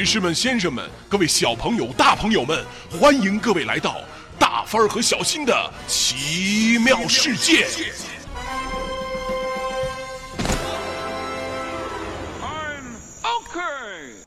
女士们、先生们、各位小朋友、大朋友们，欢迎各位来到大帆儿和小新的奇妙世界。I'm okay.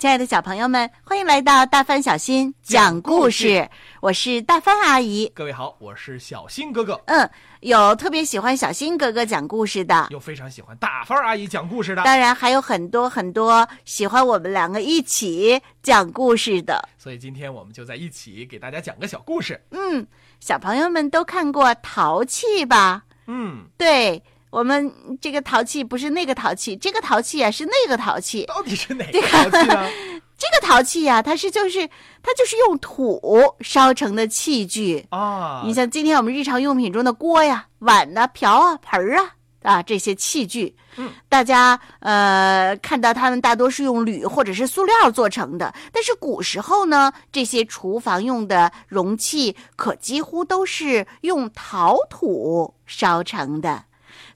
亲爱的小朋友们，欢迎来到大帆小新讲故事。我是大帆阿姨。各位好，我是小新哥哥，嗯，有特别喜欢小新哥哥讲故事的，有非常喜欢大帆阿姨讲故事的，当然还有很多很多喜欢我们两个一起讲故事的。所以今天我们就在一起给大家讲个小故事。嗯，小朋友们都看过《淘气》吧？嗯，对我们这个陶器不是那个陶器，这个陶器啊是那个陶器。到底是哪个个淘气呢？这个陶器呀、它是就是它就是用土烧成的器具。啊，你像今天我们日常用品中的锅呀、碗呐、瓢啊、盆儿啊啊这些器具，嗯，大家呃看到它们大多是用铝或者是塑料做成的，但是古时候呢，这些厨房用的容器可几乎都是用陶土烧成的。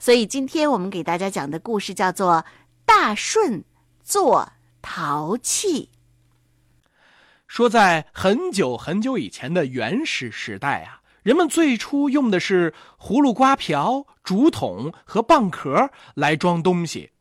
所以今天我们给大家讲的故事叫做《大顺做陶器》。说在很久很久以前的原始时代啊，人们最初用的是葫芦瓜瓢、竹筒和蚌壳来装东西。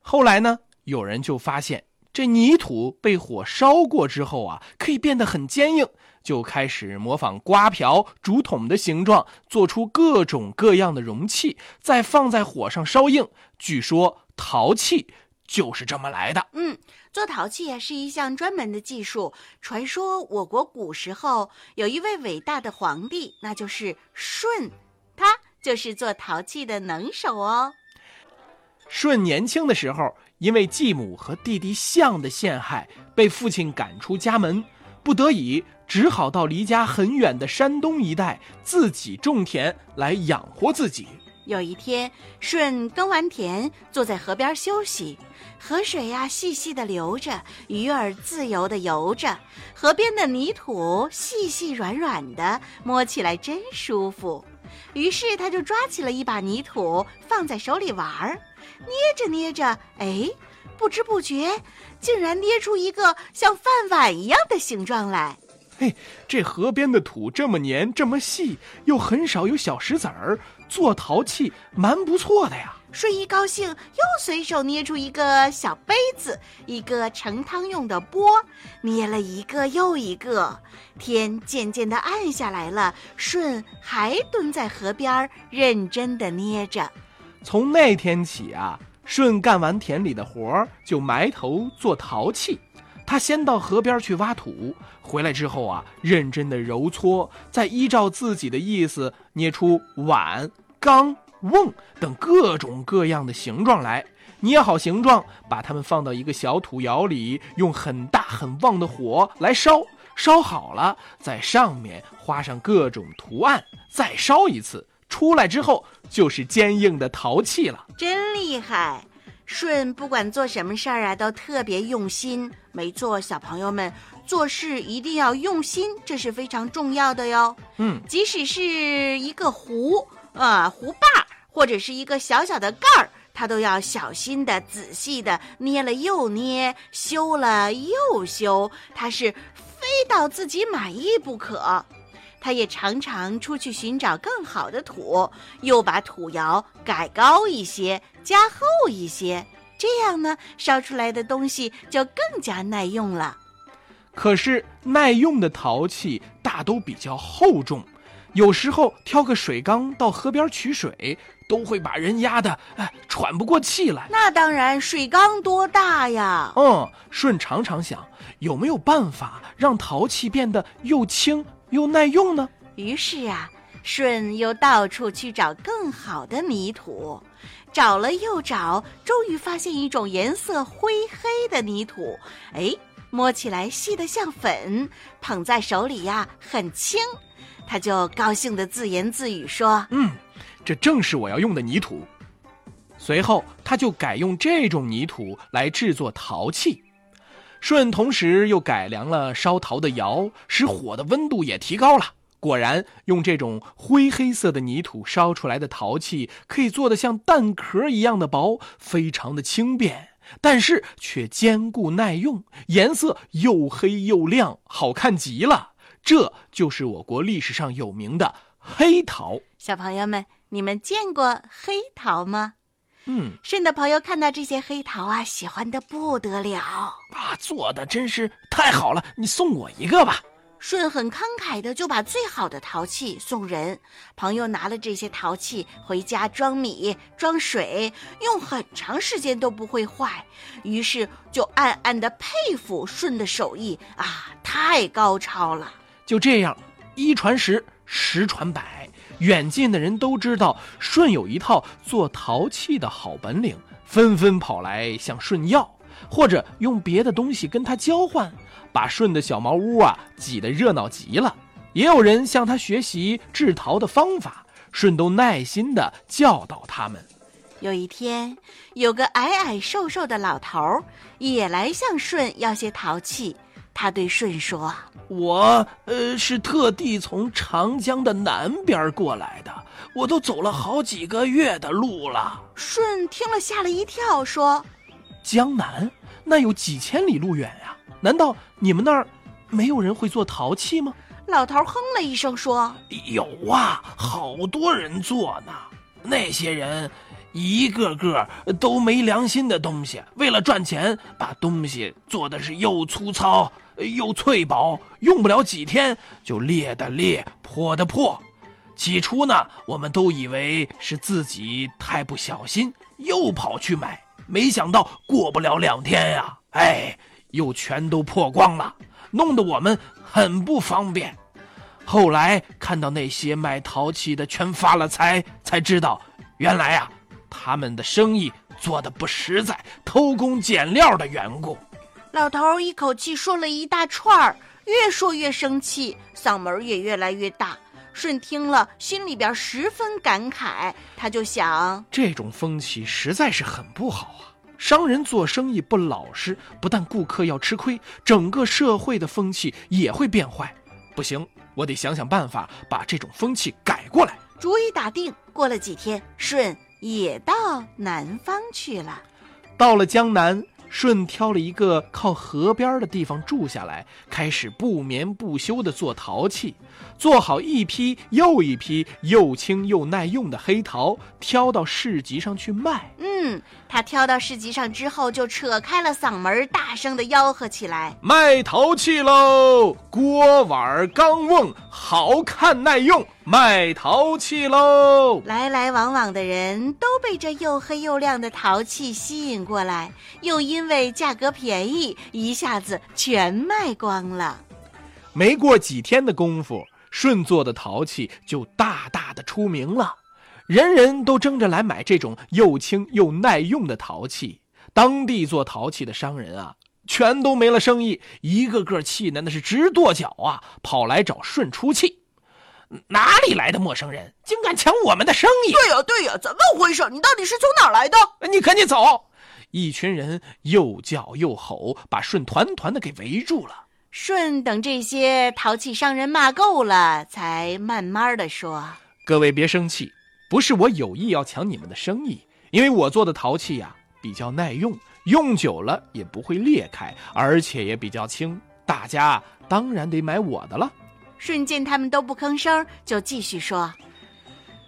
后来呢，有人就发现这泥土被火烧过之后啊，可以变得很坚硬，就开始模仿瓜瓢、竹筒的形状，做出各种各样的容器，再放在火上烧硬。据说陶器就是这么来的。嗯，做陶器啊是一项专门的技术。传说我国古时候有一位伟大的皇帝，那就是舜，他就是做陶器的能手哦。舜年轻的时候，因为继母和弟弟象的陷害，被父亲赶出家门，不得已只好到离家很远的山东一带自己种田来养活自己。有一天，舜耕完田，坐在河边休息。河水呀、细细的流着，鱼儿自由的游着，河边的泥土细细软软的，摸起来真舒服。于是他就抓起了一把泥土，放在手里玩儿，捏着捏着，哎，不知不觉竟然捏出一个像饭碗一样的形状来。嘿，这河边的土这么黏，这么细，又很少有小石子儿，做陶器蛮不错的呀。舜一高兴，又随手捏出一个小杯子，一个盛汤用的钵，捏了一个又一个。天渐渐的暗下来了，舜还蹲在河边儿认真的捏着。从那天起啊，舜干完田里的活儿，就埋头做陶器。他先到河边去挖土，回来之后啊，认真的揉搓，再依照自己的意思捏出碗、缸、瓮等各种各样的形状来。捏好形状，把它们放到一个小土窑里，用很大很旺的火来烧。烧好了，在上面画上各种图案，再烧一次。出来之后就是坚硬的陶器了。真厉害！舜不管做什么事儿啊，都特别用心。没错，小朋友们，做事一定要用心，这是非常重要的哟。嗯，即使是一个壶呃、壶把儿或者是一个小小的盖儿，他都要小心的、仔细的捏了又捏，修了又修，它是非到自己满意不可。他也常常出去寻找更好的土，又把土窑改高一些，加厚一些，这样呢，烧出来的东西就更加耐用了。可是耐用的陶器大都比较厚重，有时候挑个水缸到河边取水，都会把人压得哎喘不过气来。那当然，水缸多大呀？嗯，舜常常想，有没有办法让陶器变得又轻又耐用呢？于是啊，舜又到处去找更好的泥土，找了又找，终于发现一种颜色灰黑的泥土。哎，摸起来细得像粉，捧在手里呀、很轻。他就高兴地自言自语说嗯，这正是我要用的泥土。随后，他就改用这种泥土来制作陶器。舜同时又改良了烧陶的窑，使火的温度也提高了。果然，用这种灰黑色的泥土烧出来的陶器，可以做得像蛋壳一样的薄，非常的轻便，但是却坚固耐用，颜色又黑又亮，好看极了。这就是我国历史上有名的黑陶。小朋友们，你们见过黑陶吗？嗯，舜的朋友看到这些黑陶啊，喜欢的不得了。啊，做的真是太好了，你送我一个吧。舜很慷慨的就把最好的陶器送人。朋友拿了这些陶器回家装米、装水，用很长时间都不会坏。于是就暗暗的佩服舜的手艺啊，太高超了。就这样，一传十，十传百，远近的人都知道舜有一套做陶器的好本领，纷纷跑来向舜要，或者用别的东西跟他交换，把舜的小茅屋啊挤得热闹极了。也有人向他学习制陶的方法，舜都耐心地教导他们。有一天，有个矮矮瘦瘦的老头儿也来向舜要些陶器。他对舜说我呃是特地从长江的南边过来的，我都走了好几个月的路了。：“舜听了吓了一跳，说江南那有几千里路远呀、难道你们那儿没有人会做陶器吗？：‘老头哼了一声，说有啊，好多人做呢。那些人一个个都没良心的东西，为了赚钱，把东西做的是又粗糙又脆薄，用不了几天就裂的裂，破的破。起初呢，我们都以为是自己太不小心，又跑去买，没想到过不了两天呀、哎，又全都破光了，弄得我们很不方便。后来看到那些卖陶器的全发了财，才知道，原来啊，他们的生意做的不实在，偷工减料的缘故。：‘老头儿一口气说了一大串儿，越说越生气，嗓门儿也越来越大。’舜听了，心里边十分感慨，他就想。这种风气实在是很不好啊！商人做生意不老实，不但顾客要吃亏，整个社会的风气也会变坏。不行，我得想想办法把这种风气改过来。主意打定，过了几天，舜也到南方去了。到了江南，舜挑了一个靠河边的地方住下来，开始不眠不休地做陶器，做好一批又一批又轻又耐用的黑陶，挑到市集上去卖。嗯，他挑到市集上之后，就扯开了嗓门儿，大声地吆喝起来。卖陶器喽！锅碗缸瓮，好看耐用，卖陶器喽！来来往往的人都被这又黑又亮的陶器吸引过来，又因为价格便宜，一下子全卖光了。没过几天的功夫，顺做的陶器就大大的出名了，人人都争着来买这种又轻又耐用的陶器。当地做陶器的商人啊，全都没了生意，一个个气得那是直跺脚啊，跑来找顺出气。哪里来的陌生人，竟敢抢我们的生意？对呀、对呀、怎么回事？你到底是从哪儿来的？你赶紧走！一群人又叫又吼，把舜团团的给围住了。舜等这些淘气商人骂够了，才慢慢的说各位别生气，不是我有意要抢你们的生意，因为我做的陶器呀、比较耐用，用久了也不会裂开，而且也比较轻，大家当然得买我的了。：“舜见他们都不吭声，就继续说。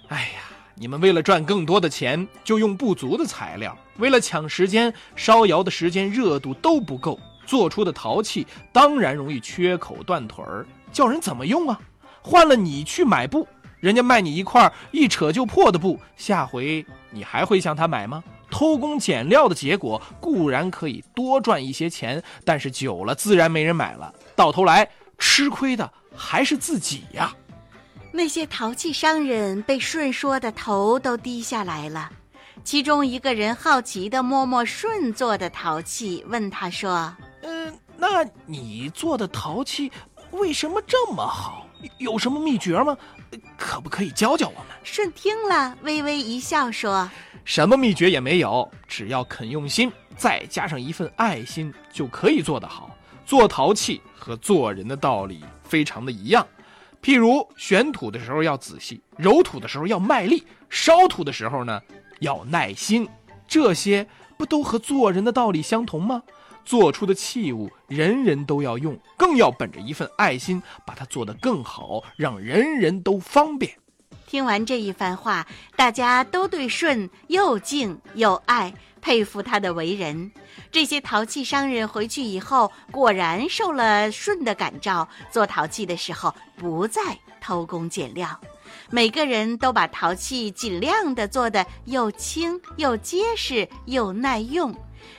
哎呀，你们为了赚更多的钱，就用不足的材料，为了抢时间，烧窑的时间热度都不够，做出的陶器当然容易缺口断腿儿，叫人怎么用啊？换了你去买布，人家卖你一块一扯就破的布，下回你还会向他买吗？偷工减料的结果固然可以多赚一些钱，但是久了自然没人买了，到头来吃亏的还是自己呀。那些陶器商人被舜说的头都低下来了。其中一个人好奇地摸摸舜做的陶器，问他说嗯，那你做的陶器为什么这么好？有什么秘诀吗？可不可以教教我们？：“舜听了，微微一笑，说什么秘诀也没有，只要肯用心，再加上一份爱心，就可以做得好。做陶器和做人的道理非常的一样。譬如选土的时候要仔细，揉土的时候要卖力，烧土的时候呢要耐心，这些不都和做人的道理相同吗？做出的器物人人都要用，更要本着一份爱心，把它做得更好，让人人都方便。听完这一番话，大家都对舜又敬又爱，佩服他的为人。这些陶器商人回去以后，果然受了舜的感召，做陶器的时候不再偷工减料。每个人都把陶器尽量的做得又轻又结实又耐用，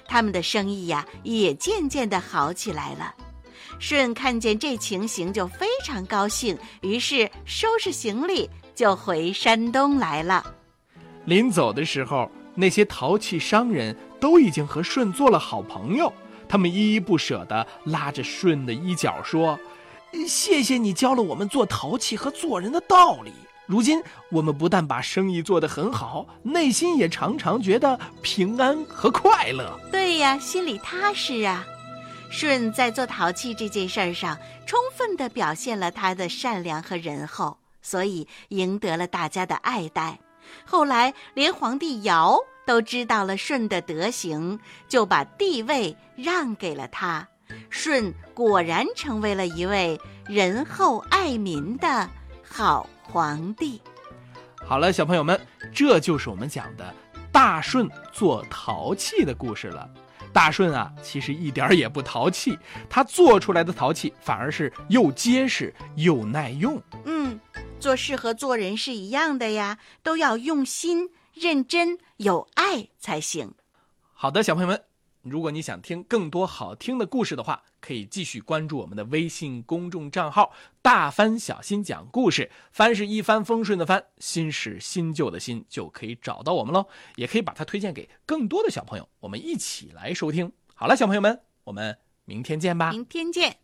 他们的生意呀也渐渐的好起来了。舜看见这情形就非常高兴，于是收拾行李。就回山东来了。临走的时候，那些陶器商人都已经和舜做了好朋友，他们依依不舍地拉着舜的衣角说：“谢谢你教了我们做陶器和做人的道理。如今我们不但把生意做得很好，内心也常常觉得平安和快乐。”对呀，心里踏实啊。舜在做陶器这件事儿上，充分地表现了他的善良和仁厚。所以赢得了大家的爱戴，后来连皇帝尧都知道了舜的德行，就把帝位让给了他。舜果然成为了一位仁厚爱民的好皇帝。好了，小朋友们，这就是我们讲的大舜做陶器的故事了。大舜啊，其实一点儿也不淘气，他做出来的陶器反而是又结实又耐用。嗯。做事和做人是一样的呀，都要用心、认真、有爱才行。好的，小朋友们，如果你想听更多好听的故事的话，可以继续关注我们的微信公众账号“大帆小新讲故事”。帆是一帆风顺的帆，新是新旧的新，就可以找到我们喽。也可以把它推荐给更多的小朋友，我们一起来收听。好了，小朋友们，我们明天见吧。明天见。